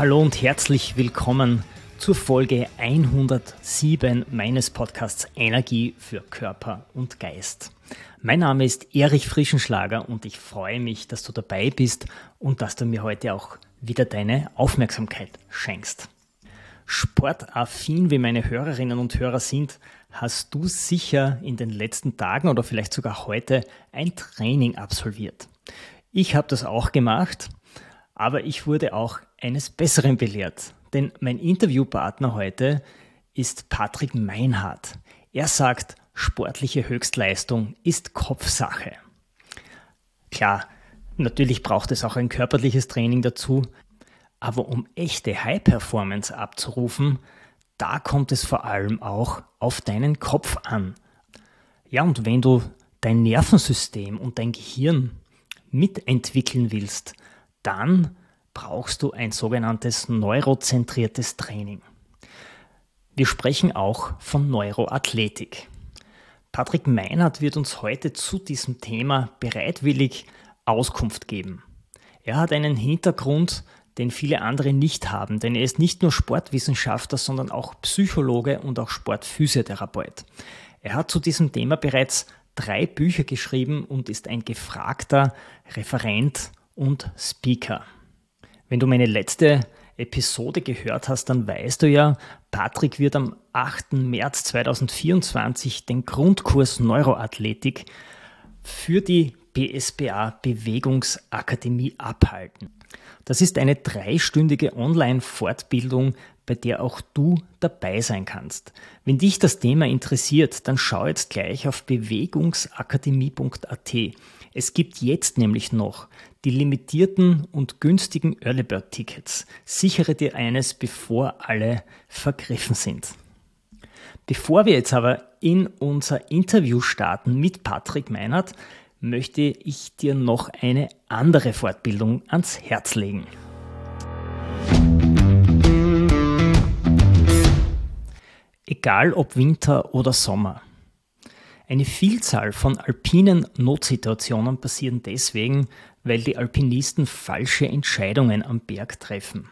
Hallo und herzlich willkommen zur Folge 107 meines Podcasts Energie für Körper und Geist. Mein Name ist Erich Frischenschlager und ich freue mich, dass du dabei bist und dass du mir heute auch wieder deine Aufmerksamkeit schenkst. Sportaffin wie meine Hörerinnen und Hörer sind, hast du sicher in den letzten Tagen oder vielleicht sogar heute ein Training absolviert. Ich habe das auch gemacht, aber ich wurde auch eines Besseren belehrt. Denn mein Interviewpartner heute ist Patrick Meinhardt. Er sagt, sportliche Höchstleistung ist Kopfsache. Klar, natürlich braucht es auch ein körperliches Training dazu, aber um echte High-Performance abzurufen, da kommt es vor allem auch auf deinen Kopf an. Ja, und wenn du dein Nervensystem und dein Gehirn mitentwickeln willst, dann brauchst du ein sogenanntes neurozentriertes Training. Wir sprechen auch von Neuroathletik. Patrick Meinert wird uns heute zu diesem Thema bereitwillig Auskunft geben. Er hat einen Hintergrund, den viele andere nicht haben, denn er ist nicht nur Sportwissenschaftler, sondern auch Psychologe und auch Sportphysiotherapeut. Er hat zu diesem Thema bereits drei Bücher geschrieben und ist ein gefragter Referent und Speaker. Wenn du meine letzte Episode gehört hast, dann weißt du ja, Patrick wird am 8. März 2024 den Grundkurs Neuroathletik für die BSBA Bewegungsakademie abhalten. Das ist eine dreistündige Online-Fortbildung, bei der auch du dabei sein kannst. Wenn dich das Thema interessiert, dann schau jetzt gleich auf bewegungsakademie.at. Es gibt jetzt nämlich noch die limitierten und günstigen Early Bird Tickets. Sichere dir eines, bevor alle vergriffen sind. Bevor wir jetzt aber in unser Interview starten mit Patrick Meinert, möchte ich dir noch eine andere Fortbildung ans Herz legen. Egal ob Winter oder Sommer. Eine Vielzahl von alpinen Notsituationen passieren deswegen, weil die Alpinisten falsche Entscheidungen am Berg treffen.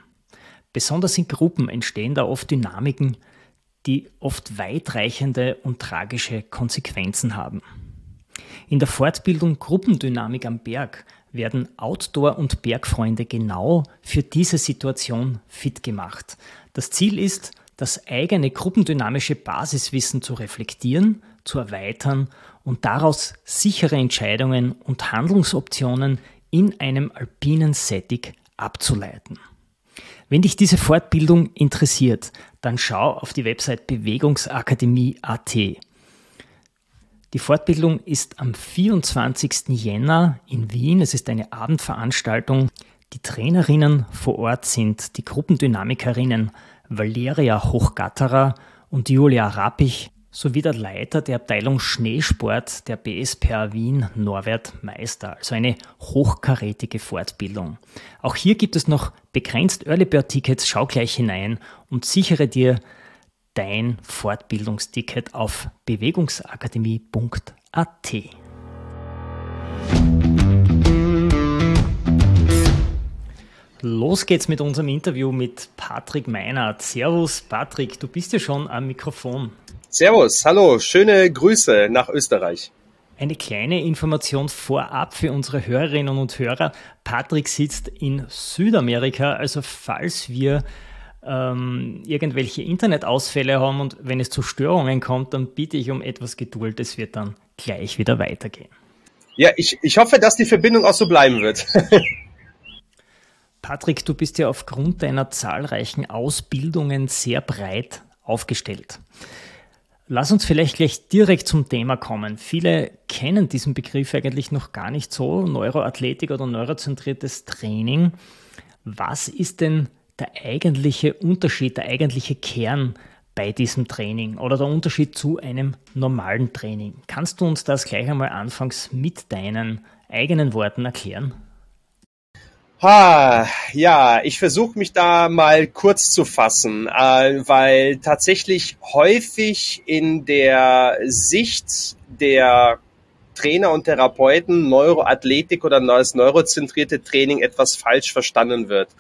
Besonders in Gruppen entstehen da oft Dynamiken, die oft weitreichende und tragische Konsequenzen haben. In der Fortbildung Gruppendynamik am Berg werden Outdoor- und Bergfreunde genau für diese Situation fit gemacht. Das Ziel ist, das eigene gruppendynamische Basiswissen zu reflektieren zu erweitern und daraus sichere Entscheidungen und Handlungsoptionen in einem alpinen Setting abzuleiten. Wenn dich diese Fortbildung interessiert, dann schau auf die Website bewegungsakademie.at. Die Fortbildung ist am 24. Jänner in Wien. Es ist eine Abendveranstaltung. Die Trainerinnen vor Ort sind die Gruppendynamikerinnen Valeria Hochgatterer und Julia Rappich sowie der Leiter der Abteilung Schneesport der BSPA Wien, Norbert Meister. Also eine hochkarätige Fortbildung. Auch hier gibt es noch begrenzt Early Bird Tickets. Schau gleich hinein und sichere dir dein Fortbildungsticket auf bewegungsakademie.at. Los geht's mit unserem Interview mit Patrick Meinert. Servus Patrick, du bist ja schon am Mikrofon. Servus, hallo, schöne Grüße nach Österreich. Eine kleine Information vorab für unsere Hörerinnen und Hörer. Patrick sitzt in Südamerika, also falls wir ähm, irgendwelche Internetausfälle haben und wenn es zu Störungen kommt, dann bitte ich um etwas Geduld. Es wird dann gleich wieder weitergehen. Ja, ich, ich hoffe, dass die Verbindung auch so bleiben wird. Patrick, du bist ja aufgrund deiner zahlreichen Ausbildungen sehr breit aufgestellt. Lass uns vielleicht gleich direkt zum Thema kommen. Viele kennen diesen Begriff eigentlich noch gar nicht so, Neuroathletik oder neurozentriertes Training. Was ist denn der eigentliche Unterschied, der eigentliche Kern bei diesem Training oder der Unterschied zu einem normalen Training? Kannst du uns das gleich einmal anfangs mit deinen eigenen Worten erklären? Ha, ja, ich versuche mich da mal kurz zu fassen, äh, weil tatsächlich häufig in der Sicht der Trainer und Therapeuten Neuroathletik oder das neurozentrierte Training etwas falsch verstanden wird.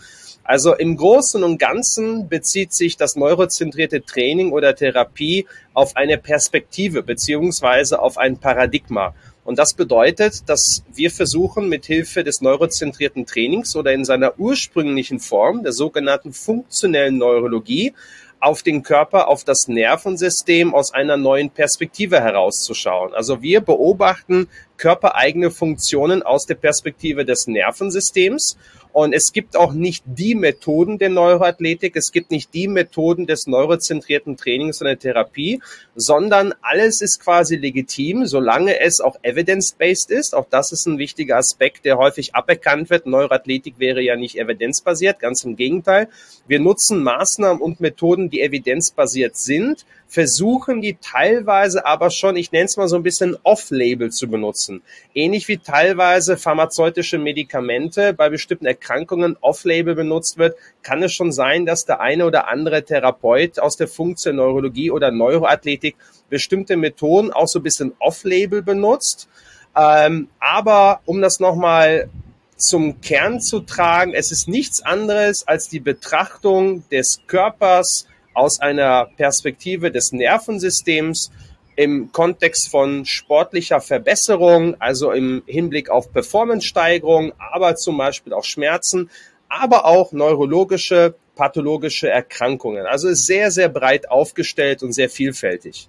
Also im Großen und Ganzen bezieht sich das neurozentrierte Training oder Therapie auf eine Perspektive beziehungsweise auf ein Paradigma. Und das bedeutet, dass wir versuchen, mit Hilfe des neurozentrierten Trainings oder in seiner ursprünglichen Form, der sogenannten funktionellen Neurologie, auf den Körper, auf das Nervensystem aus einer neuen Perspektive herauszuschauen. Also wir beobachten körpereigene Funktionen aus der Perspektive des Nervensystems und es gibt auch nicht die Methoden der Neuroathletik, es gibt nicht die Methoden des neurozentrierten Trainings und der Therapie, sondern alles ist quasi legitim, solange es auch evidence-based ist. Auch das ist ein wichtiger Aspekt, der häufig aberkannt wird. Neuroathletik wäre ja nicht evidenzbasiert, ganz im Gegenteil. Wir nutzen Maßnahmen und Methoden, die evidenzbasiert sind, versuchen die teilweise aber schon, ich nenne es mal so ein bisschen off-label zu benutzen. Ähnlich wie teilweise pharmazeutische Medikamente bei bestimmten Erkrankungen off-label benutzt wird, kann es schon sein, dass der eine oder andere Therapeut aus der Funktion Neurologie oder Neuroathletik bestimmte Methoden auch so ein bisschen off-label benutzt. Ähm, aber um das nochmal zum Kern zu tragen, es ist nichts anderes als die Betrachtung des Körpers aus einer Perspektive des Nervensystems im Kontext von sportlicher Verbesserung, also im Hinblick auf Performance-Steigerung, aber zum Beispiel auch Schmerzen, aber auch neurologische, pathologische Erkrankungen. Also sehr, sehr breit aufgestellt und sehr vielfältig.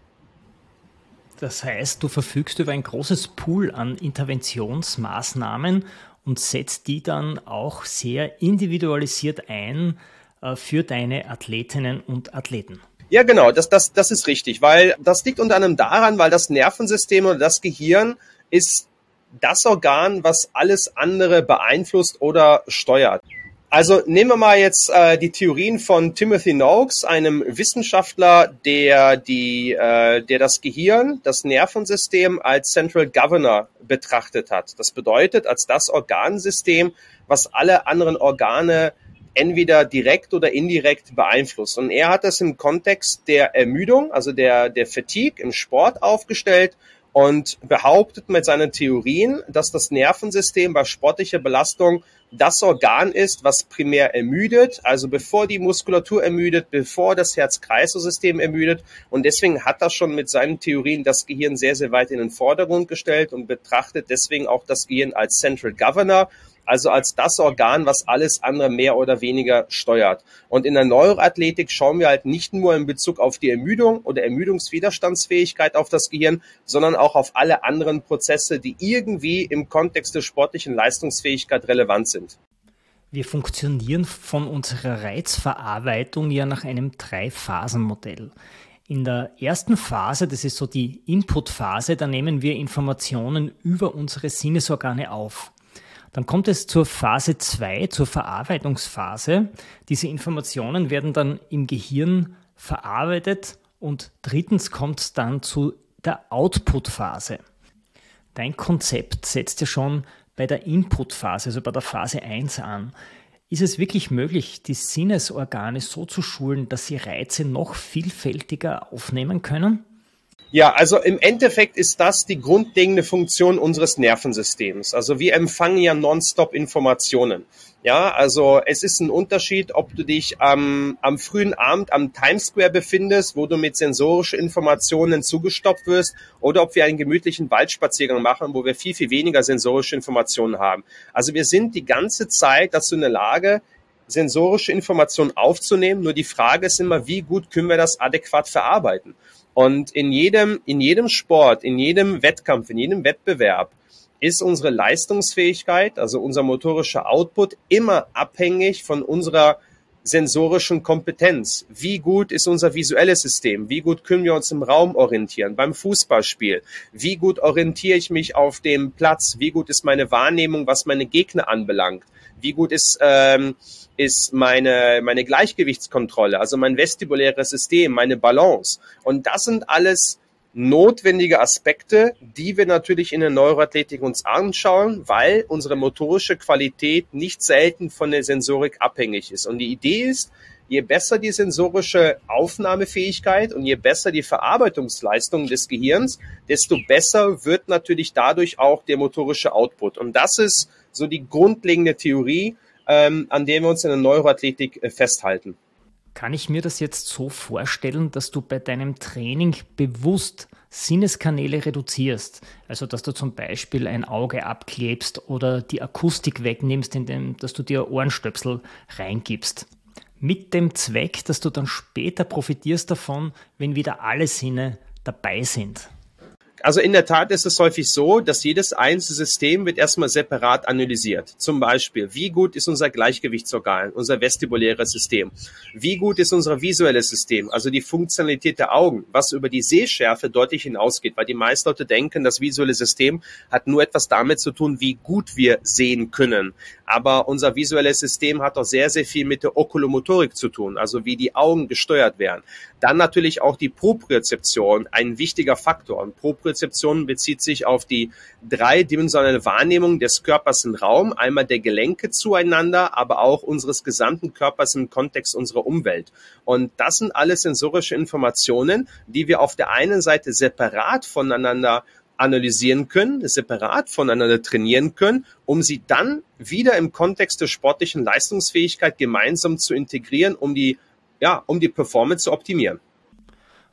Das heißt, du verfügst über ein großes Pool an Interventionsmaßnahmen und setzt die dann auch sehr individualisiert ein äh, für deine Athletinnen und Athleten. Ja, genau, das, das, das ist richtig, weil das liegt unter anderem daran, weil das Nervensystem oder das Gehirn ist das Organ, was alles andere beeinflusst oder steuert. Also nehmen wir mal jetzt äh, die Theorien von Timothy Noakes, einem Wissenschaftler, der die, äh, der das Gehirn, das Nervensystem als Central Governor betrachtet hat. Das bedeutet als das Organsystem, was alle anderen Organe entweder direkt oder indirekt beeinflusst. Und er hat das im Kontext der Ermüdung, also der, der Fatigue im Sport aufgestellt und behauptet mit seinen Theorien, dass das Nervensystem bei sportlicher Belastung das Organ ist, was primär ermüdet, also bevor die Muskulatur ermüdet, bevor das Herz-Kreislauf-System ermüdet. Und deswegen hat er schon mit seinen Theorien das Gehirn sehr, sehr weit in den Vordergrund gestellt und betrachtet deswegen auch das Gehirn als Central Governor, also als das Organ, was alles andere mehr oder weniger steuert. Und in der Neuroathletik schauen wir halt nicht nur in Bezug auf die Ermüdung oder Ermüdungswiderstandsfähigkeit auf das Gehirn, sondern auch auf alle anderen Prozesse, die irgendwie im Kontext der sportlichen Leistungsfähigkeit relevant sind. Wir funktionieren von unserer Reizverarbeitung ja nach einem Drei-Phasen-Modell. In der ersten Phase, das ist so die Input-Phase, da nehmen wir Informationen über unsere Sinnesorgane auf. Dann kommt es zur Phase 2, zur Verarbeitungsphase. Diese Informationen werden dann im Gehirn verarbeitet und drittens kommt es dann zu der Output-Phase. Dein Konzept setzt ja schon bei der Input-Phase, also bei der Phase 1 an. Ist es wirklich möglich, die Sinnesorgane so zu schulen, dass sie Reize noch vielfältiger aufnehmen können? Ja, also im Endeffekt ist das die grundlegende Funktion unseres Nervensystems. Also wir empfangen ja nonstop Informationen. Ja, also es ist ein Unterschied, ob du dich am, am frühen Abend am Times Square befindest, wo du mit sensorischen Informationen zugestopft wirst, oder ob wir einen gemütlichen Waldspaziergang machen, wo wir viel, viel weniger sensorische Informationen haben. Also wir sind die ganze Zeit dazu in der Lage, sensorische Informationen aufzunehmen. Nur die Frage ist immer, wie gut können wir das adäquat verarbeiten? Und in jedem, in jedem Sport, in jedem Wettkampf, in jedem Wettbewerb ist unsere Leistungsfähigkeit, also unser motorischer Output, immer abhängig von unserer sensorischen Kompetenz. Wie gut ist unser visuelles System? Wie gut können wir uns im Raum orientieren? Beim Fußballspiel. Wie gut orientiere ich mich auf dem Platz? Wie gut ist meine Wahrnehmung, was meine Gegner anbelangt? Wie gut ist, ähm, ist meine, meine Gleichgewichtskontrolle, also mein vestibuläres System, meine Balance? Und das sind alles notwendige Aspekte, die wir natürlich in der Neuroathletik uns anschauen, weil unsere motorische Qualität nicht selten von der Sensorik abhängig ist. Und die Idee ist, je besser die sensorische Aufnahmefähigkeit und je besser die Verarbeitungsleistung des Gehirns, desto besser wird natürlich dadurch auch der motorische Output. Und das ist so die grundlegende Theorie, ähm, an der wir uns in der Neuroathletik äh, festhalten. Kann ich mir das jetzt so vorstellen, dass du bei deinem Training bewusst Sinneskanäle reduzierst? Also, dass du zum Beispiel ein Auge abklebst oder die Akustik wegnimmst, indem dass du dir Ohrenstöpsel reingibst. Mit dem Zweck, dass du dann später profitierst davon, wenn wieder alle Sinne dabei sind also in der Tat ist es häufig so, dass jedes einzelne System wird erstmal separat analysiert. Zum Beispiel, wie gut ist unser Gleichgewichtsorgan, unser vestibuläres System? Wie gut ist unser visuelles System, also die Funktionalität der Augen, was über die Sehschärfe deutlich hinausgeht, weil die meisten Leute denken, das visuelle System hat nur etwas damit zu tun, wie gut wir sehen können. Aber unser visuelles System hat auch sehr, sehr viel mit der Okulomotorik zu tun, also wie die Augen gesteuert werden. Dann natürlich auch die Propriozeption, ein wichtiger Faktor. Und Propriozeption bezieht sich auf die dreidimensionale Wahrnehmung des Körpers im Raum, einmal der Gelenke zueinander, aber auch unseres gesamten Körpers im Kontext unserer Umwelt. Und das sind alles sensorische Informationen, die wir auf der einen Seite separat voneinander analysieren können, separat voneinander trainieren können, um sie dann wieder im Kontext der sportlichen Leistungsfähigkeit gemeinsam zu integrieren, um die ja, um die Performance zu optimieren.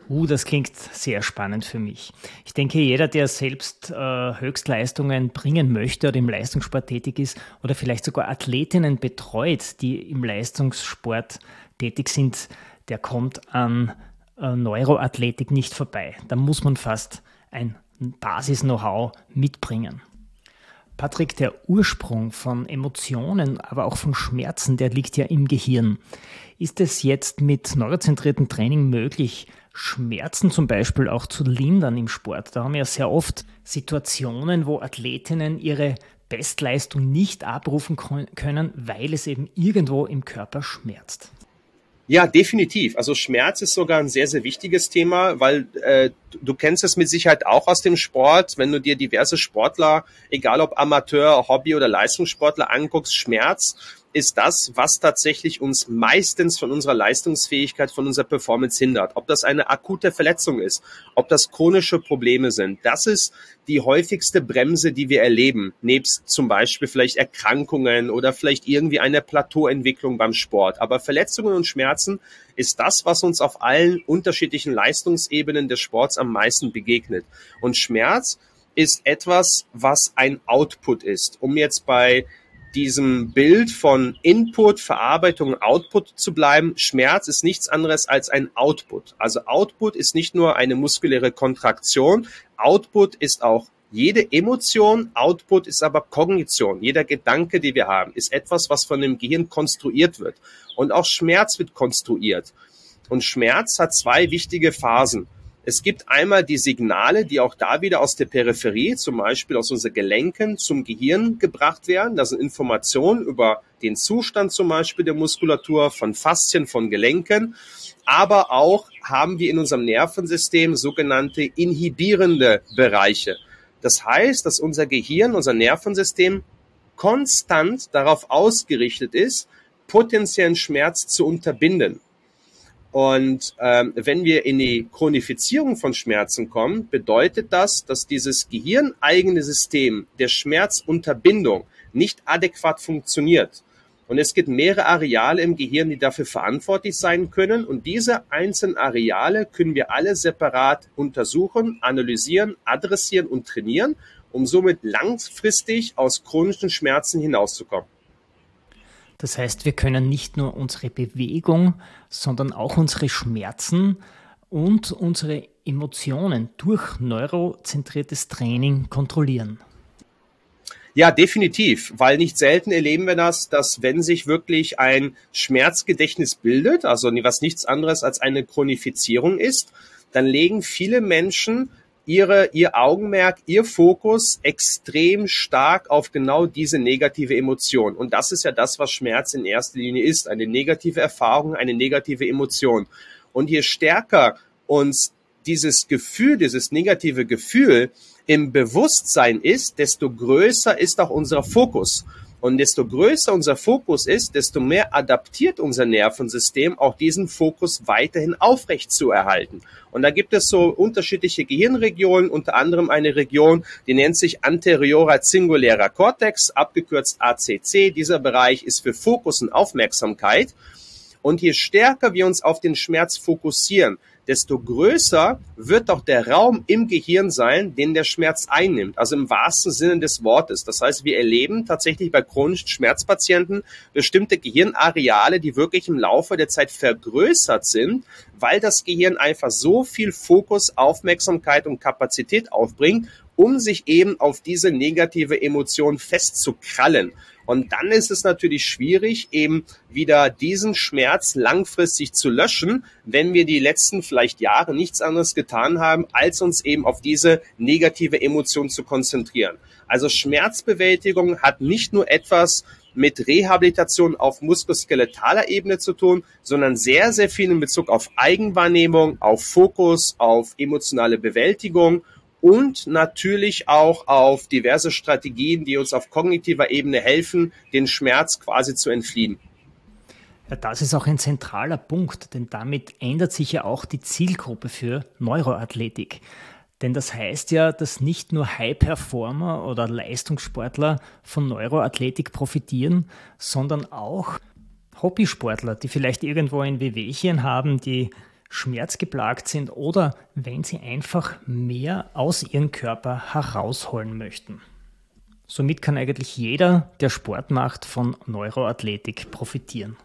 Uh, das klingt sehr spannend für mich. Ich denke, jeder, der selbst äh, Höchstleistungen bringen möchte oder im Leistungssport tätig ist oder vielleicht sogar Athletinnen betreut, die im Leistungssport tätig sind, der kommt an äh, Neuroathletik nicht vorbei. Da muss man fast ein Basis-Know-how mitbringen. Patrick, der Ursprung von Emotionen, aber auch von Schmerzen, der liegt ja im Gehirn. Ist es jetzt mit neurozentriertem Training möglich, Schmerzen zum Beispiel auch zu lindern im Sport? Da haben wir ja sehr oft Situationen, wo Athletinnen ihre Bestleistung nicht abrufen können, weil es eben irgendwo im Körper schmerzt. Ja, definitiv. Also Schmerz ist sogar ein sehr, sehr wichtiges Thema, weil äh, du kennst es mit Sicherheit auch aus dem Sport. Wenn du dir diverse Sportler, egal ob Amateur, Hobby oder Leistungssportler anguckst, Schmerz ist das, was tatsächlich uns meistens von unserer Leistungsfähigkeit, von unserer Performance hindert. Ob das eine akute Verletzung ist, ob das chronische Probleme sind. Das ist die häufigste Bremse, die wir erleben. Nebst zum Beispiel vielleicht Erkrankungen oder vielleicht irgendwie eine Plateauentwicklung beim Sport. Aber Verletzungen und Schmerzen ist das, was uns auf allen unterschiedlichen Leistungsebenen des Sports am meisten begegnet. Und Schmerz ist etwas, was ein Output ist. Um jetzt bei diesem Bild von Input, Verarbeitung Output zu bleiben. Schmerz ist nichts anderes als ein Output. Also Output ist nicht nur eine muskuläre Kontraktion, Output ist auch jede Emotion, Output ist aber Kognition. Jeder Gedanke, den wir haben, ist etwas, was von dem Gehirn konstruiert wird. Und auch Schmerz wird konstruiert. Und Schmerz hat zwei wichtige Phasen. Es gibt einmal die Signale, die auch da wieder aus der Peripherie, zum Beispiel aus unseren Gelenken zum Gehirn gebracht werden. Das sind Informationen über den Zustand zum Beispiel der Muskulatur, von Faszien, von Gelenken. Aber auch haben wir in unserem Nervensystem sogenannte inhibierende Bereiche. Das heißt, dass unser Gehirn, unser Nervensystem konstant darauf ausgerichtet ist, potenziellen Schmerz zu unterbinden. Und ähm, wenn wir in die Chronifizierung von Schmerzen kommen, bedeutet das, dass dieses gehirneigene System der Schmerzunterbindung nicht adäquat funktioniert. Und es gibt mehrere Areale im Gehirn, die dafür verantwortlich sein können. Und diese einzelnen Areale können wir alle separat untersuchen, analysieren, adressieren und trainieren, um somit langfristig aus chronischen Schmerzen hinauszukommen. Das heißt, wir können nicht nur unsere Bewegung, sondern auch unsere Schmerzen und unsere Emotionen durch neurozentriertes Training kontrollieren. Ja, definitiv, weil nicht selten erleben wir das, dass wenn sich wirklich ein Schmerzgedächtnis bildet, also was nichts anderes als eine Chronifizierung ist, dann legen viele Menschen ihre, ihr Augenmerk, ihr Fokus extrem stark auf genau diese negative Emotion. Und das ist ja das, was Schmerz in erster Linie ist. Eine negative Erfahrung, eine negative Emotion. Und je stärker uns dieses Gefühl, dieses negative Gefühl im Bewusstsein ist, desto größer ist auch unser Fokus. Und desto größer unser Fokus ist, desto mehr adaptiert unser Nervensystem auch diesen Fokus weiterhin aufrecht zu erhalten. Und da gibt es so unterschiedliche Gehirnregionen, unter anderem eine Region, die nennt sich anteriorer singulärer Cortex, abgekürzt ACC. Dieser Bereich ist für Fokus und Aufmerksamkeit. Und je stärker wir uns auf den Schmerz fokussieren, desto größer wird auch der Raum im Gehirn sein, den der Schmerz einnimmt. Also im wahrsten Sinne des Wortes. Das heißt, wir erleben tatsächlich bei chronischen Schmerzpatienten bestimmte Gehirnareale, die wirklich im Laufe der Zeit vergrößert sind, weil das Gehirn einfach so viel Fokus, Aufmerksamkeit und Kapazität aufbringt, um sich eben auf diese negative Emotion festzukrallen. Und dann ist es natürlich schwierig, eben wieder diesen Schmerz langfristig zu löschen, wenn wir die letzten vielleicht Jahre nichts anderes getan haben, als uns eben auf diese negative Emotion zu konzentrieren. Also Schmerzbewältigung hat nicht nur etwas mit Rehabilitation auf muskuloskeletaler Ebene zu tun, sondern sehr, sehr viel in Bezug auf Eigenwahrnehmung, auf Fokus, auf emotionale Bewältigung und natürlich auch auf diverse Strategien, die uns auf kognitiver Ebene helfen, den Schmerz quasi zu entfliehen. Ja, das ist auch ein zentraler Punkt, denn damit ändert sich ja auch die Zielgruppe für Neuroathletik. Denn das heißt ja, dass nicht nur High-Performer oder Leistungssportler von Neuroathletik profitieren, sondern auch Hobbysportler, die vielleicht irgendwo ein Wehwehchen haben, die schmerzgeplagt sind oder wenn sie einfach mehr aus ihrem Körper herausholen möchten. Somit kann eigentlich jeder, der Sport macht, von Neuroathletik profitieren.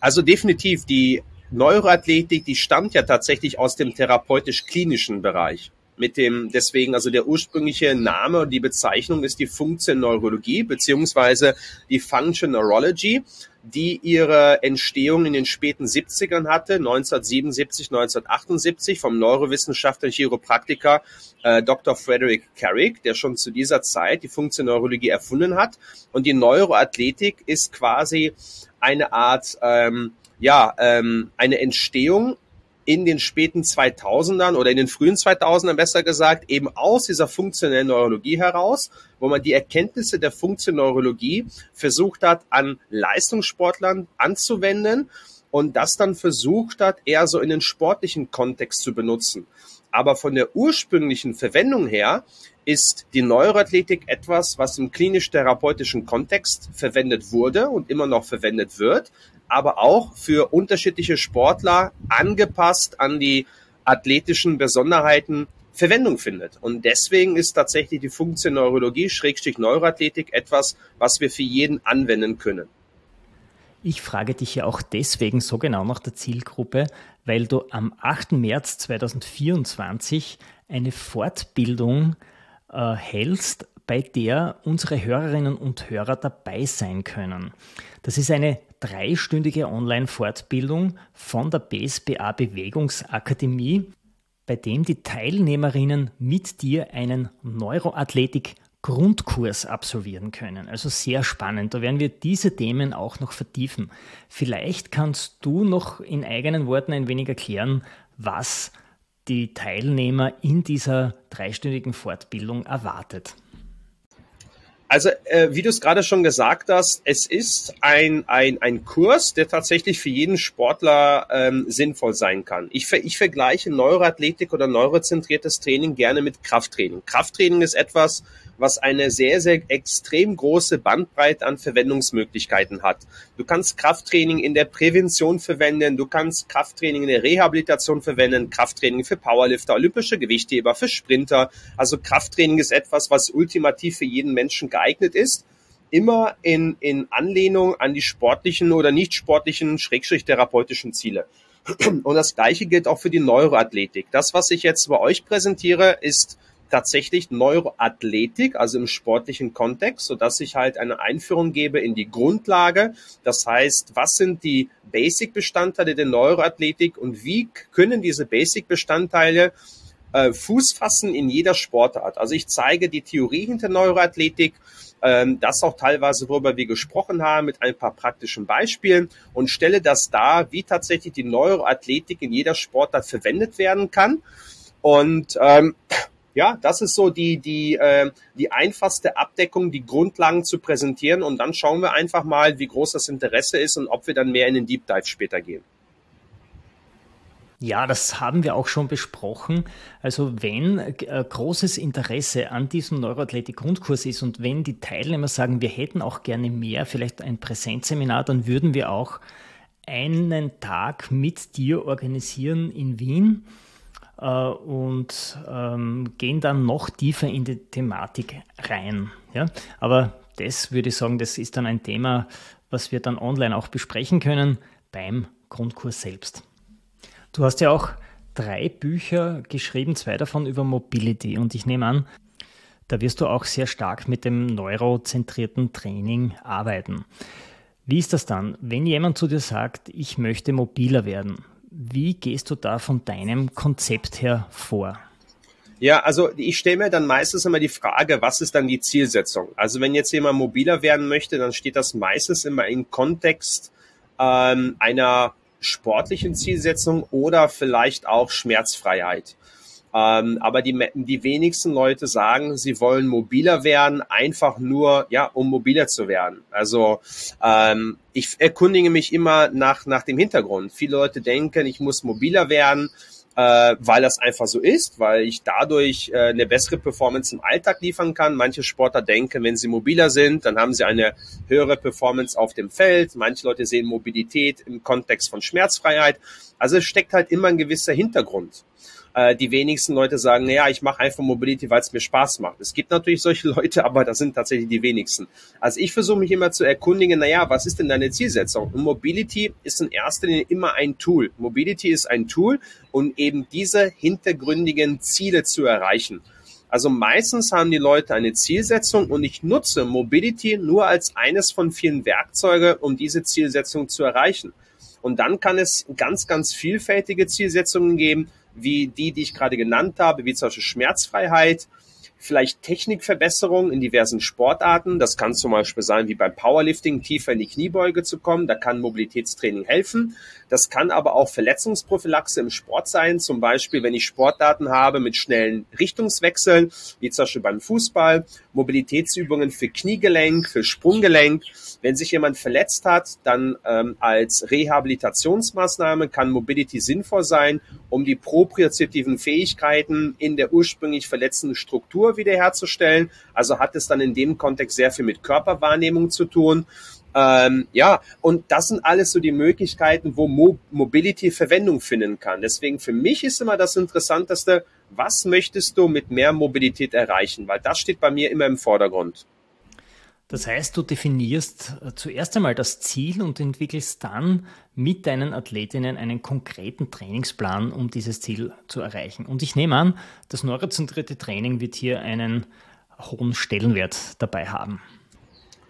Also definitiv, die Neuroathletik, die stammt ja tatsächlich aus dem therapeutisch-klinischen Bereich. Mit dem, deswegen, also der ursprüngliche Name und die Bezeichnung ist die Funktionneurologie beziehungsweise die Function Neurology die ihre Entstehung in den späten 70ern hatte, 1977, 1978 vom Neurowissenschaftler und Chiropraktiker äh, Dr. Frederick Carrick, der schon zu dieser Zeit die Funktionneurologie erfunden hat. Und die Neuroathletik ist quasi eine Art, ähm, ja, ähm, eine Entstehung in den späten 2000ern oder in den frühen 2000ern besser gesagt, eben aus dieser funktionellen Neurologie heraus, wo man die Erkenntnisse der Funktionneurologie versucht hat, an Leistungssportlern anzuwenden und das dann versucht hat, eher so in den sportlichen Kontext zu benutzen. Aber von der ursprünglichen Verwendung her ist die Neuroathletik etwas, was im klinisch-therapeutischen Kontext verwendet wurde und immer noch verwendet wird, aber auch für unterschiedliche Sportler angepasst an die athletischen Besonderheiten Verwendung findet. Und deswegen ist tatsächlich die Funktionneurologie, Schrägstrich Neuroathletik etwas, was wir für jeden anwenden können. Ich frage dich ja auch deswegen so genau nach der Zielgruppe, weil du am 8. März 2024 eine Fortbildung äh, hältst, bei der unsere Hörerinnen und Hörer dabei sein können. Das ist eine dreistündige Online-Fortbildung von der BSBA Bewegungsakademie, bei dem die Teilnehmerinnen mit dir einen Neuroathletik Grundkurs absolvieren können. Also sehr spannend. Da werden wir diese Themen auch noch vertiefen. Vielleicht kannst du noch in eigenen Worten ein wenig erklären, was die Teilnehmer in dieser dreistündigen Fortbildung erwartet. Also, äh, wie du es gerade schon gesagt hast, es ist ein, ein, ein Kurs, der tatsächlich für jeden Sportler ähm, sinnvoll sein kann. Ich, ich vergleiche Neuroathletik oder neurozentriertes Training gerne mit Krafttraining. Krafttraining ist etwas, was eine sehr, sehr extrem große Bandbreite an Verwendungsmöglichkeiten hat. Du kannst Krafttraining in der Prävention verwenden, du kannst Krafttraining in der Rehabilitation verwenden, Krafttraining für Powerlifter, olympische Gewichtheber, für Sprinter. Also Krafttraining ist etwas, was ultimativ für jeden Menschen geeignet ist immer in, in Anlehnung an die sportlichen oder nicht sportlichen, schrägstrich therapeutischen Ziele. Und das Gleiche gilt auch für die Neuroathletik. Das, was ich jetzt bei euch präsentiere, ist tatsächlich Neuroathletik, also im sportlichen Kontext, so dass ich halt eine Einführung gebe in die Grundlage. Das heißt, was sind die Basic-Bestandteile der Neuroathletik und wie können diese Basic-Bestandteile äh, Fuß fassen in jeder Sportart. Also ich zeige die Theorie hinter Neuroathletik, ähm, das auch teilweise, worüber wir gesprochen haben, mit ein paar praktischen Beispielen und stelle das dar, wie tatsächlich die Neuroathletik in jeder Sportart verwendet werden kann. Und ähm, ja, das ist so die, die, äh, die einfachste Abdeckung, die Grundlagen zu präsentieren. Und dann schauen wir einfach mal, wie groß das Interesse ist und ob wir dann mehr in den Deep Dive später gehen. Ja, das haben wir auch schon besprochen. Also wenn äh, großes Interesse an diesem Neuroathletik-Grundkurs ist und wenn die Teilnehmer sagen, wir hätten auch gerne mehr, vielleicht ein Präsenzseminar, dann würden wir auch einen Tag mit dir organisieren in Wien und ähm, gehen dann noch tiefer in die Thematik rein. Ja? Aber das würde ich sagen, das ist dann ein Thema, was wir dann online auch besprechen können beim Grundkurs selbst. Du hast ja auch drei Bücher geschrieben, zwei davon über Mobility. Und ich nehme an, da wirst du auch sehr stark mit dem neurozentrierten Training arbeiten. Wie ist das dann, wenn jemand zu dir sagt, ich möchte mobiler werden? Wie gehst du da von deinem Konzept her vor? Ja, also ich stelle mir dann meistens immer die Frage, was ist dann die Zielsetzung? Also wenn jetzt jemand mobiler werden möchte, dann steht das meistens immer im Kontext ähm, einer sportlichen Zielsetzung oder vielleicht auch Schmerzfreiheit. Ähm, aber die, die wenigsten Leute sagen, sie wollen mobiler werden, einfach nur, ja, um mobiler zu werden. Also ähm, ich erkundige mich immer nach, nach dem Hintergrund. Viele Leute denken, ich muss mobiler werden, äh, weil das einfach so ist, weil ich dadurch äh, eine bessere Performance im Alltag liefern kann. Manche Sportler denken, wenn sie mobiler sind, dann haben sie eine höhere Performance auf dem Feld. Manche Leute sehen Mobilität im Kontext von Schmerzfreiheit. Also es steckt halt immer ein gewisser Hintergrund. Äh, die wenigsten Leute sagen, naja, ich mache einfach Mobility, weil es mir Spaß macht. Es gibt natürlich solche Leute, aber das sind tatsächlich die wenigsten. Also ich versuche mich immer zu erkundigen, naja, was ist denn deine Zielsetzung? Und Mobility ist in erster Linie immer ein Tool. Mobility ist ein Tool, um eben diese hintergründigen Ziele zu erreichen. Also meistens haben die Leute eine Zielsetzung und ich nutze Mobility nur als eines von vielen Werkzeuge, um diese Zielsetzung zu erreichen. Und dann kann es ganz, ganz vielfältige Zielsetzungen geben, wie die, die ich gerade genannt habe, wie zum Beispiel Schmerzfreiheit, vielleicht Technikverbesserung in diversen Sportarten. Das kann zum Beispiel sein, wie beim Powerlifting tiefer in die Kniebeuge zu kommen. Da kann Mobilitätstraining helfen. Das kann aber auch Verletzungsprophylaxe im Sport sein. Zum Beispiel, wenn ich Sportdaten habe mit schnellen Richtungswechseln, wie zum Beispiel beim Fußball, Mobilitätsübungen für Kniegelenk, für Sprunggelenk. Wenn sich jemand verletzt hat, dann ähm, als Rehabilitationsmaßnahme kann Mobility sinnvoll sein, um die propriozeptiven Fähigkeiten in der ursprünglich verletzten Struktur wiederherzustellen. Also hat es dann in dem Kontext sehr viel mit Körperwahrnehmung zu tun. Ähm, ja, und das sind alles so die Möglichkeiten, wo Mo Mobility Verwendung finden kann. Deswegen für mich ist immer das Interessanteste, was möchtest du mit mehr Mobilität erreichen? Weil das steht bei mir immer im Vordergrund. Das heißt, du definierst äh, zuerst einmal das Ziel und entwickelst dann mit deinen Athletinnen einen konkreten Trainingsplan, um dieses Ziel zu erreichen. Und ich nehme an, das neurozentrierte Training wird hier einen hohen Stellenwert dabei haben.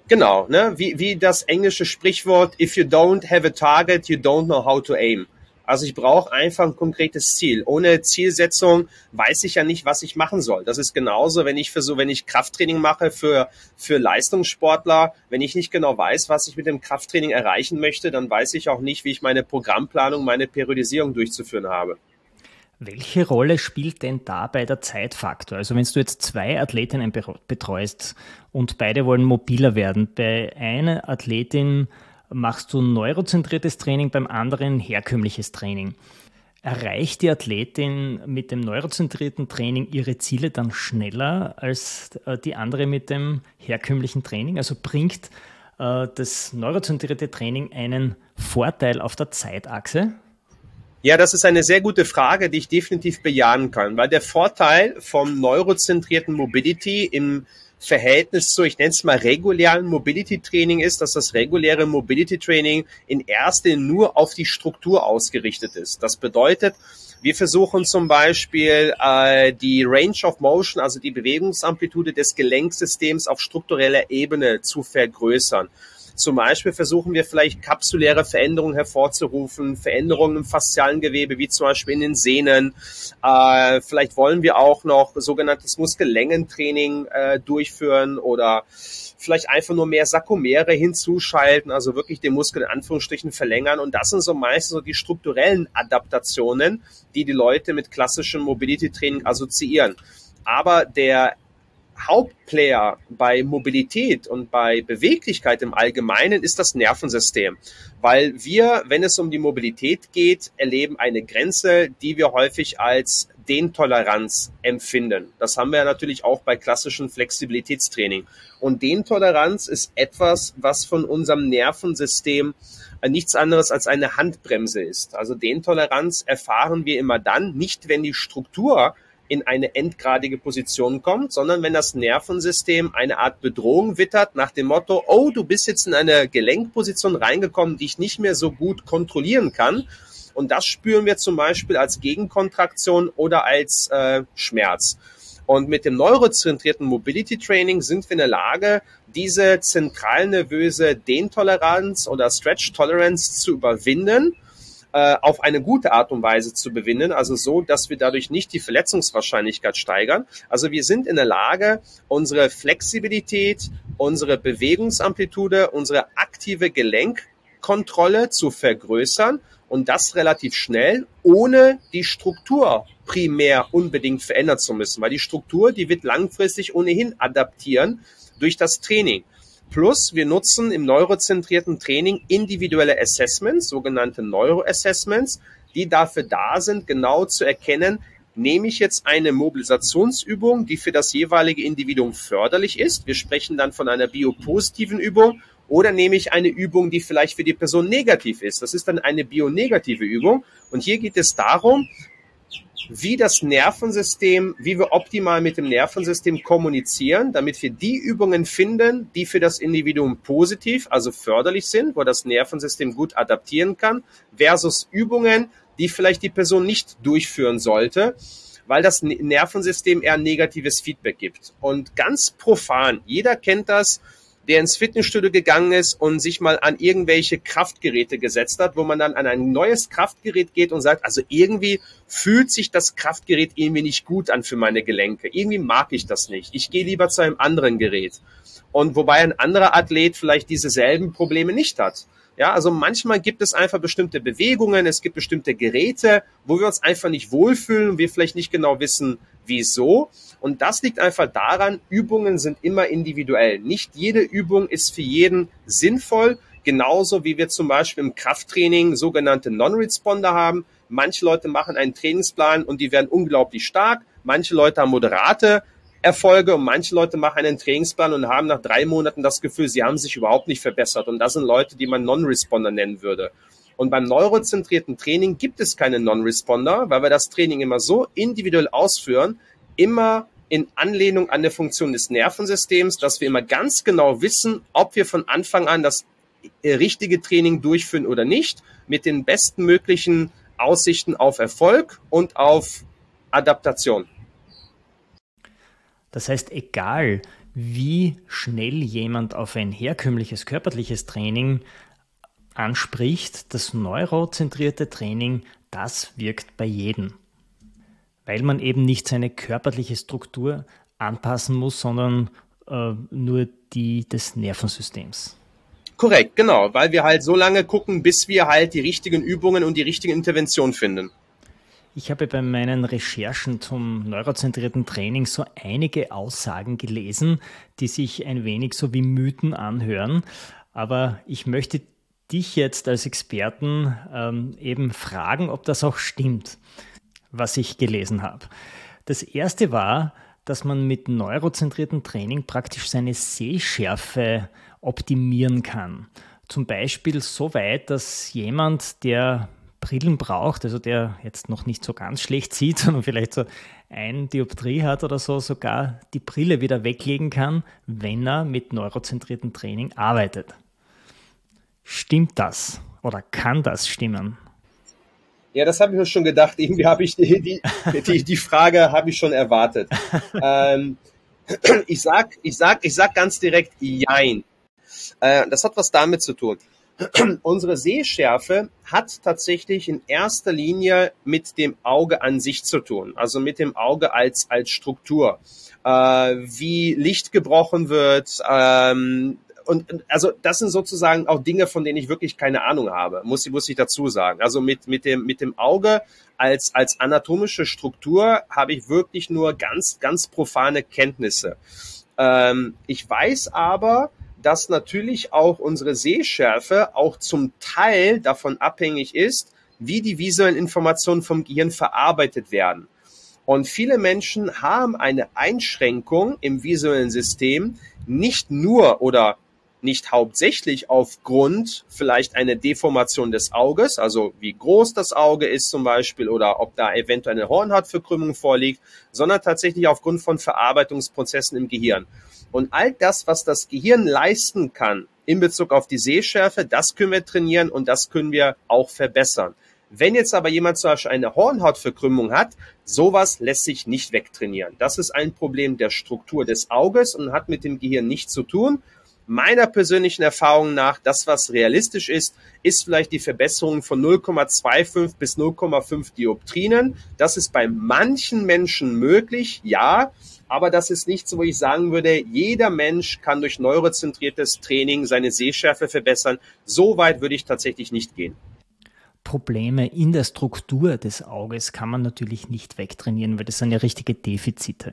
Genau, ne? wie, wie das englische Sprichwort, if you don't have a target, you don't know how to aim. Also ich brauche einfach ein konkretes Ziel. Ohne Zielsetzung weiß ich ja nicht, was ich machen soll. Das ist genauso, wenn ich so, wenn ich Krafttraining mache für, für Leistungssportler, wenn ich nicht genau weiß, was ich mit dem Krafttraining erreichen möchte, dann weiß ich auch nicht, wie ich meine Programmplanung, meine Periodisierung durchzuführen habe. Welche Rolle spielt denn dabei der Zeitfaktor? Also wenn du jetzt zwei Athletinnen betreust und beide wollen mobiler werden, bei einer Athletin machst du neurozentriertes Training, beim anderen herkömmliches Training. Erreicht die Athletin mit dem neurozentrierten Training ihre Ziele dann schneller als äh, die andere mit dem herkömmlichen Training? Also bringt äh, das neurozentrierte Training einen Vorteil auf der Zeitachse? Ja, das ist eine sehr gute Frage, die ich definitiv bejahen kann, weil der Vorteil vom neurozentrierten Mobility im Verhältnis zu, ich nenne es mal regulären Mobility Training ist, dass das reguläre Mobility Training in erster nur auf die Struktur ausgerichtet ist. Das bedeutet, wir versuchen zum Beispiel äh, die Range of Motion, also die Bewegungsamplitude des Gelenksystems auf struktureller Ebene zu vergrößern. Zum Beispiel versuchen wir vielleicht kapsuläre Veränderungen hervorzurufen, Veränderungen im faszialen Gewebe, wie zum Beispiel in den Sehnen. Äh, vielleicht wollen wir auch noch sogenanntes Muskellängentraining äh, durchführen oder vielleicht einfach nur mehr Sarkomere hinzuschalten, also wirklich den Muskel in Anführungsstrichen verlängern. Und das sind so meistens so die strukturellen Adaptationen, die die Leute mit klassischem Mobility Training assoziieren. Aber der Hauptplayer bei Mobilität und bei Beweglichkeit im Allgemeinen ist das Nervensystem, weil wir, wenn es um die Mobilität geht, erleben eine Grenze, die wir häufig als Dehntoleranz empfinden. Das haben wir natürlich auch bei klassischen Flexibilitätstraining. Und Dehntoleranz ist etwas, was von unserem Nervensystem nichts anderes als eine Handbremse ist. Also Dehntoleranz erfahren wir immer dann, nicht wenn die Struktur in eine endgradige Position kommt, sondern wenn das Nervensystem eine Art Bedrohung wittert nach dem Motto, oh, du bist jetzt in eine Gelenkposition reingekommen, die ich nicht mehr so gut kontrollieren kann. Und das spüren wir zum Beispiel als Gegenkontraktion oder als äh, Schmerz. Und mit dem neurozentrierten Mobility Training sind wir in der Lage, diese zentralnervöse Dehntoleranz oder Stretch Tolerance zu überwinden äh, auf eine gute Art und Weise zu bewinden, also so, dass wir dadurch nicht die Verletzungswahrscheinlichkeit steigern. Also wir sind in der Lage, unsere Flexibilität, unsere Bewegungsamplitude, unsere aktive Gelenkkontrolle zu vergrößern und das relativ schnell, ohne die Struktur primär unbedingt verändern zu müssen, weil die Struktur, die wird langfristig ohnehin adaptieren durch das Training. Plus, wir nutzen im neurozentrierten Training individuelle Assessments, sogenannte Neuroassessments, die dafür da sind, genau zu erkennen, nehme ich jetzt eine Mobilisationsübung, die für das jeweilige Individuum förderlich ist. Wir sprechen dann von einer biopositiven Übung. Oder nehme ich eine Übung, die vielleicht für die Person negativ ist. Das ist dann eine bionegative Übung. Und hier geht es darum, wie das Nervensystem, wie wir optimal mit dem Nervensystem kommunizieren, damit wir die Übungen finden, die für das Individuum positiv, also förderlich sind, wo das Nervensystem gut adaptieren kann, versus Übungen, die vielleicht die Person nicht durchführen sollte, weil das Nervensystem eher negatives Feedback gibt. Und ganz profan, jeder kennt das, der ins Fitnessstudio gegangen ist und sich mal an irgendwelche Kraftgeräte gesetzt hat, wo man dann an ein neues Kraftgerät geht und sagt, also irgendwie fühlt sich das Kraftgerät irgendwie nicht gut an für meine Gelenke. Irgendwie mag ich das nicht. Ich gehe lieber zu einem anderen Gerät. Und wobei ein anderer Athlet vielleicht dieselben Probleme nicht hat. Ja, also manchmal gibt es einfach bestimmte Bewegungen, es gibt bestimmte Geräte, wo wir uns einfach nicht wohlfühlen und wir vielleicht nicht genau wissen, wieso. Und das liegt einfach daran, Übungen sind immer individuell. Nicht jede Übung ist für jeden sinnvoll. Genauso wie wir zum Beispiel im Krafttraining sogenannte Non-Responder haben. Manche Leute machen einen Trainingsplan und die werden unglaublich stark. Manche Leute haben moderate Erfolge und manche Leute machen einen Trainingsplan und haben nach drei Monaten das Gefühl, sie haben sich überhaupt nicht verbessert. Und das sind Leute, die man Non-Responder nennen würde. Und beim neurozentrierten Training gibt es keine Non-Responder, weil wir das Training immer so individuell ausführen, immer in Anlehnung an der Funktion des Nervensystems, dass wir immer ganz genau wissen, ob wir von Anfang an das äh, richtige Training durchführen oder nicht, mit den besten möglichen Aussichten auf Erfolg und auf Adaptation. Das heißt, egal wie schnell jemand auf ein herkömmliches körperliches Training anspricht, das neurozentrierte Training, das wirkt bei jedem weil man eben nicht seine körperliche Struktur anpassen muss, sondern äh, nur die des Nervensystems. Korrekt, genau, weil wir halt so lange gucken, bis wir halt die richtigen Übungen und die richtige Intervention finden. Ich habe bei meinen Recherchen zum neurozentrierten Training so einige Aussagen gelesen, die sich ein wenig so wie Mythen anhören. Aber ich möchte dich jetzt als Experten ähm, eben fragen, ob das auch stimmt was ich gelesen habe. Das erste war, dass man mit neurozentriertem Training praktisch seine Sehschärfe optimieren kann. Zum Beispiel so weit, dass jemand, der Brillen braucht, also der jetzt noch nicht so ganz schlecht sieht, sondern vielleicht so ein Dioptrie hat oder so, sogar die Brille wieder weglegen kann, wenn er mit neurozentriertem Training arbeitet. Stimmt das oder kann das stimmen? Ja, das habe ich mir schon gedacht. Irgendwie habe ich die, die, die, die Frage habe ich schon erwartet. ähm, ich sag, ich sag, ich sag ganz direkt Jein. Äh, das hat was damit zu tun. Unsere Sehschärfe hat tatsächlich in erster Linie mit dem Auge an sich zu tun, also mit dem Auge als, als Struktur. Äh, wie Licht gebrochen wird, ähm, und also das sind sozusagen auch Dinge, von denen ich wirklich keine Ahnung habe, muss, muss ich dazu sagen. Also mit, mit, dem, mit dem Auge als, als anatomische Struktur habe ich wirklich nur ganz, ganz profane Kenntnisse. Ähm, ich weiß aber, dass natürlich auch unsere Sehschärfe auch zum Teil davon abhängig ist, wie die visuellen Informationen vom Gehirn verarbeitet werden. Und viele Menschen haben eine Einschränkung im visuellen System, nicht nur oder nicht hauptsächlich aufgrund vielleicht einer Deformation des Auges, also wie groß das Auge ist zum Beispiel oder ob da eventuell eine Hornhautverkrümmung vorliegt, sondern tatsächlich aufgrund von Verarbeitungsprozessen im Gehirn. Und all das, was das Gehirn leisten kann in Bezug auf die Sehschärfe, das können wir trainieren und das können wir auch verbessern. Wenn jetzt aber jemand zum Beispiel eine Hornhautverkrümmung hat, sowas lässt sich nicht wegtrainieren. Das ist ein Problem der Struktur des Auges und hat mit dem Gehirn nichts zu tun meiner persönlichen Erfahrung nach, das, was realistisch ist, ist vielleicht die Verbesserung von 0,25 bis 0,5 Dioptrinen. Das ist bei manchen Menschen möglich, ja, aber das ist nichts, wo ich sagen würde, jeder Mensch kann durch neurozentriertes Training seine Sehschärfe verbessern. So weit würde ich tatsächlich nicht gehen. Probleme in der Struktur des Auges kann man natürlich nicht wegtrainieren, weil das sind ja richtige Defizite.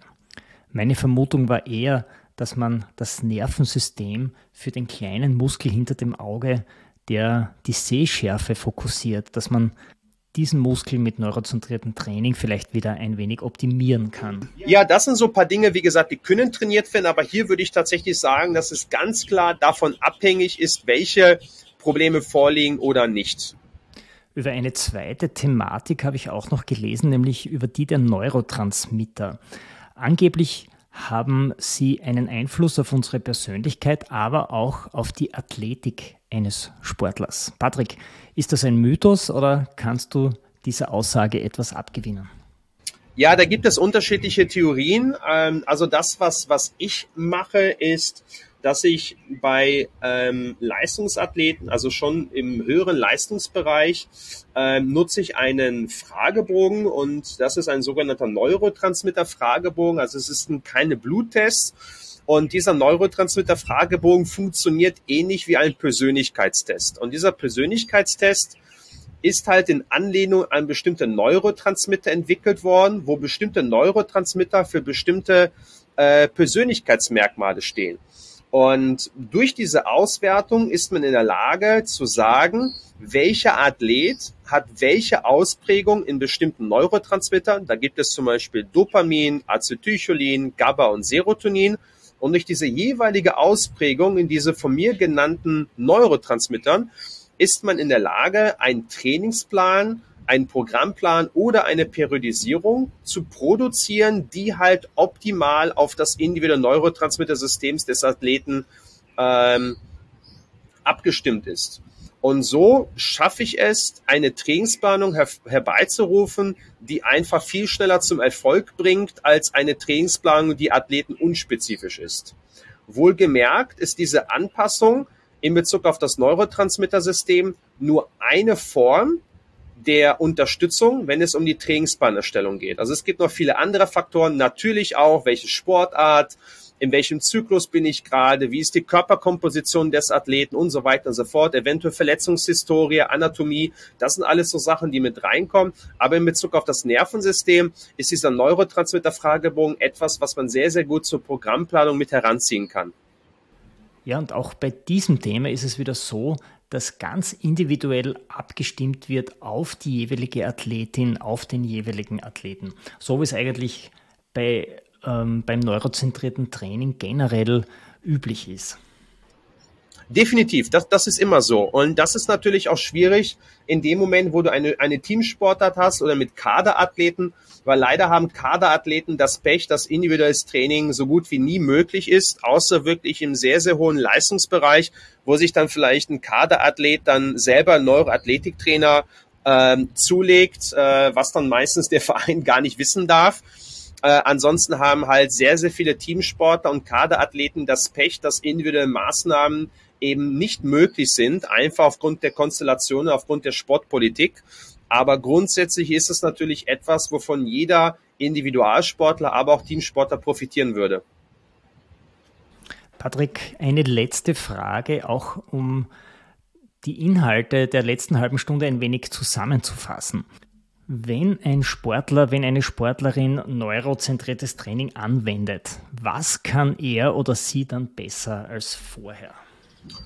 Meine Vermutung war eher, dass man das Nervensystem für den kleinen Muskel hinter dem Auge, der die Sehschärfe fokussiert, dass man diesen Muskel mit neurozentriertem Training vielleicht wieder ein wenig optimieren kann. Ja, das sind so ein paar Dinge, wie gesagt, die können trainiert werden, aber hier würde ich tatsächlich sagen, dass es ganz klar davon abhängig ist, welche Probleme vorliegen oder nicht. Über eine zweite Thematik habe ich auch noch gelesen, nämlich über die der Neurotransmitter. Angeblich haben sie einen Einfluss auf unsere Persönlichkeit, aber auch auf die Athletik eines Sportlers. Patrick, ist das ein Mythos oder kannst du dieser Aussage etwas abgewinnen? Ja, da gibt es unterschiedliche Theorien. Ähm, also das, was, was ich mache, ist, dass ich bei ähm, Leistungsathleten, also schon im höheren Leistungsbereich, ähm, nutze ich einen Fragebogen und das ist ein sogenannter Neurotransmitter-Fragebogen. Also es ist ein, keine Bluttests. Und dieser Neurotransmitter-Fragebogen funktioniert ähnlich wie ein Persönlichkeitstest. Und dieser Persönlichkeitstest ist halt in Anlehnung an bestimmte Neurotransmitter entwickelt worden, wo bestimmte Neurotransmitter für bestimmte äh, Persönlichkeitsmerkmale stehen. Und durch diese Auswertung ist man in der Lage zu sagen, welcher Athlet hat welche Ausprägung in bestimmten Neurotransmittern. Da gibt es zum Beispiel Dopamin, Acetylcholin, GABA und Serotonin. Und durch diese jeweilige Ausprägung in diese von mir genannten Neurotransmittern ist man in der Lage, einen Trainingsplan einen Programmplan oder eine Periodisierung zu produzieren, die halt optimal auf das individuelle Neurotransmittersystem des Athleten ähm, abgestimmt ist. Und so schaffe ich es, eine Trainingsplanung her herbeizurufen, die einfach viel schneller zum Erfolg bringt, als eine Trainingsplanung, die Athleten unspezifisch ist. Wohlgemerkt ist diese Anpassung in Bezug auf das Neurotransmittersystem nur eine Form der Unterstützung, wenn es um die Trainingsplanerstellung geht. Also es gibt noch viele andere Faktoren, natürlich auch, welche Sportart, in welchem Zyklus bin ich gerade, wie ist die Körperkomposition des Athleten und so weiter und so fort, eventuell Verletzungshistorie, Anatomie, das sind alles so Sachen, die mit reinkommen. Aber in Bezug auf das Nervensystem ist dieser Neurotransmitter-Fragebogen etwas, was man sehr, sehr gut zur Programmplanung mit heranziehen kann. Ja, und auch bei diesem Thema ist es wieder so, das ganz individuell abgestimmt wird auf die jeweilige Athletin, auf den jeweiligen Athleten. So wie es eigentlich bei, ähm, beim neurozentrierten Training generell üblich ist. Definitiv, das, das ist immer so. Und das ist natürlich auch schwierig in dem Moment, wo du eine, eine Teamsportart hast oder mit Kaderathleten, weil leider haben Kaderathleten das Pech, dass individuelles Training so gut wie nie möglich ist, außer wirklich im sehr, sehr hohen Leistungsbereich, wo sich dann vielleicht ein Kaderathlet dann selber Neuroathletiktrainer ähm, zulegt, äh, was dann meistens der Verein gar nicht wissen darf. Äh, ansonsten haben halt sehr, sehr viele Teamsportler und Kaderathleten das Pech, dass individuelle Maßnahmen eben nicht möglich sind, einfach aufgrund der Konstellation, aufgrund der Sportpolitik. Aber grundsätzlich ist es natürlich etwas, wovon jeder Individualsportler, aber auch Teamsportler profitieren würde. Patrick, eine letzte Frage, auch um die Inhalte der letzten halben Stunde ein wenig zusammenzufassen. Wenn ein Sportler, wenn eine Sportlerin neurozentriertes Training anwendet, was kann er oder sie dann besser als vorher?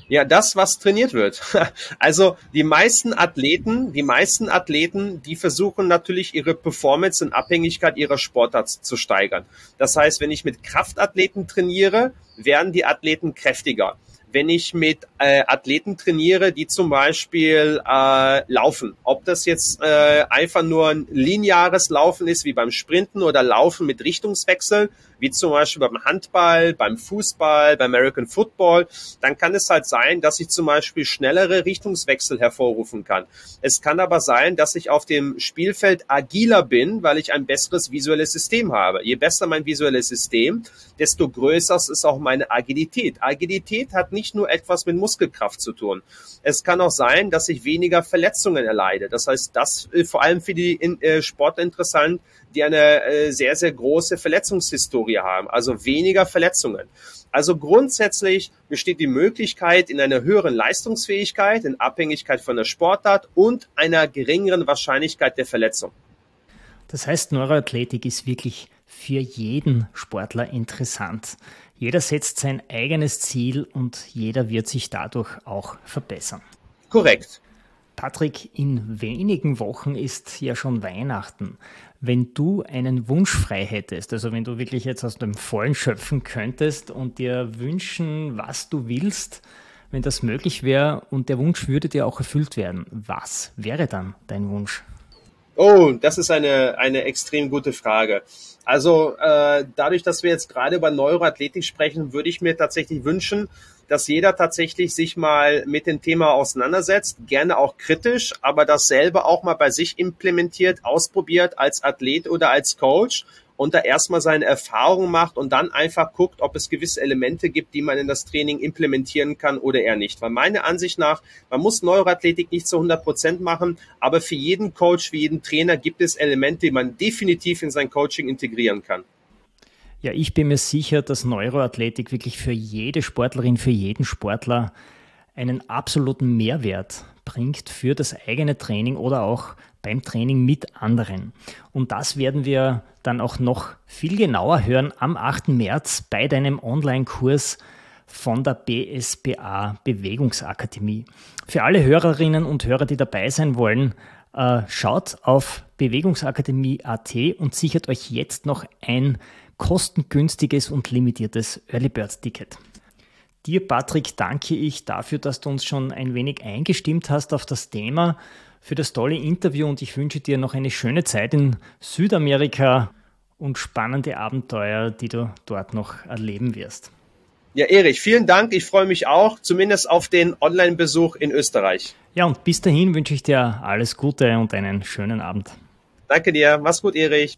Ja, das, was trainiert wird. Also die meisten Athleten, die meisten Athleten, die versuchen natürlich ihre Performance in Abhängigkeit ihrer Sportart zu steigern. Das heißt, wenn ich mit Kraftathleten trainiere, werden die Athleten kräftiger wenn ich mit äh, Athleten trainiere, die zum Beispiel äh, laufen. Ob das jetzt äh, einfach nur ein lineares Laufen ist, wie beim Sprinten oder Laufen mit Richtungswechseln, wie zum Beispiel beim Handball, beim Fußball, beim American Football, dann kann es halt sein, dass ich zum Beispiel schnellere Richtungswechsel hervorrufen kann. Es kann aber sein, dass ich auf dem Spielfeld agiler bin, weil ich ein besseres visuelles System habe. Je besser mein visuelles System, desto größer ist auch meine Agilität. Agilität hat nicht nur etwas mit Muskelkraft zu tun. Es kann auch sein, dass ich weniger Verletzungen erleide. Das heißt, das äh, vor allem für die äh, Sportler interessant, die eine äh, sehr, sehr große Verletzungshistorie haben, also weniger Verletzungen. Also grundsätzlich besteht die Möglichkeit in einer höheren Leistungsfähigkeit, in Abhängigkeit von der Sportart und einer geringeren Wahrscheinlichkeit der Verletzung. Das heißt, Neuroathletik ist wirklich für jeden Sportler interessant. Jeder setzt sein eigenes Ziel und jeder wird sich dadurch auch verbessern. Korrekt. Patrick, in wenigen Wochen ist ja schon Weihnachten. Wenn du einen Wunsch frei hättest, also wenn du wirklich jetzt aus dem Vollen schöpfen könntest und dir wünschen, was du willst, wenn das möglich wäre und der Wunsch würde dir auch erfüllt werden, was wäre dann dein Wunsch? Oh, das ist eine, eine extrem gute Frage. Also äh, dadurch, dass wir jetzt gerade über Neuroathletik sprechen, würde ich mir tatsächlich wünschen, dass jeder tatsächlich sich mal mit dem Thema auseinandersetzt, gerne auch kritisch, aber dasselbe auch mal bei sich implementiert, ausprobiert als Athlet oder als Coach und da erstmal seine Erfahrungen macht und dann einfach guckt, ob es gewisse Elemente gibt, die man in das Training implementieren kann oder eher nicht. Weil meiner Ansicht nach, man muss Neuroathletik nicht zu 100 Prozent machen, aber für jeden Coach, für jeden Trainer gibt es Elemente, die man definitiv in sein Coaching integrieren kann. Ja, ich bin mir sicher, dass Neuroathletik wirklich für jede Sportlerin, für jeden Sportler einen absoluten Mehrwert bringt für das eigene Training oder auch beim Training mit anderen. Und das werden wir dann auch noch viel genauer hören am 8. März bei deinem Online-Kurs von der BSBA Bewegungsakademie. Für alle Hörerinnen und Hörer, die dabei sein wollen, äh, schaut auf bewegungsakademie.at und sichert euch jetzt noch ein kostengünstiges und limitiertes Early Bird Ticket. Dir, Patrick, danke ich dafür, dass du uns schon ein wenig eingestimmt hast auf das Thema, für das tolle Interview und ich wünsche dir noch eine schöne Zeit in Südamerika und spannende Abenteuer, die du dort noch erleben wirst. Ja, Erich, vielen Dank. Ich freue mich auch, zumindest auf den Online-Besuch in Österreich. Ja, und bis dahin wünsche ich dir alles Gute und einen schönen Abend. Danke dir. Mach's gut, Erich.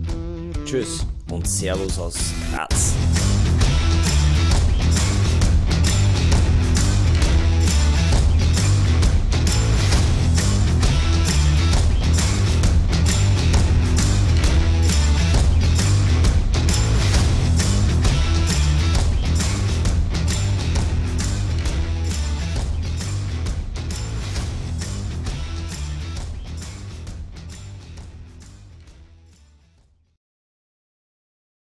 Tschüss und Servus aus Graz.